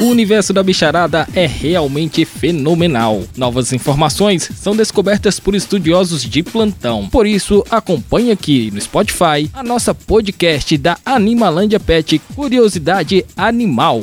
O universo da bicharada é realmente fenomenal. Novas informações são descobertas por estudiosos de plantão. Por isso, acompanhe aqui no Spotify a nossa podcast da Animalândia Pet Curiosidade Animal.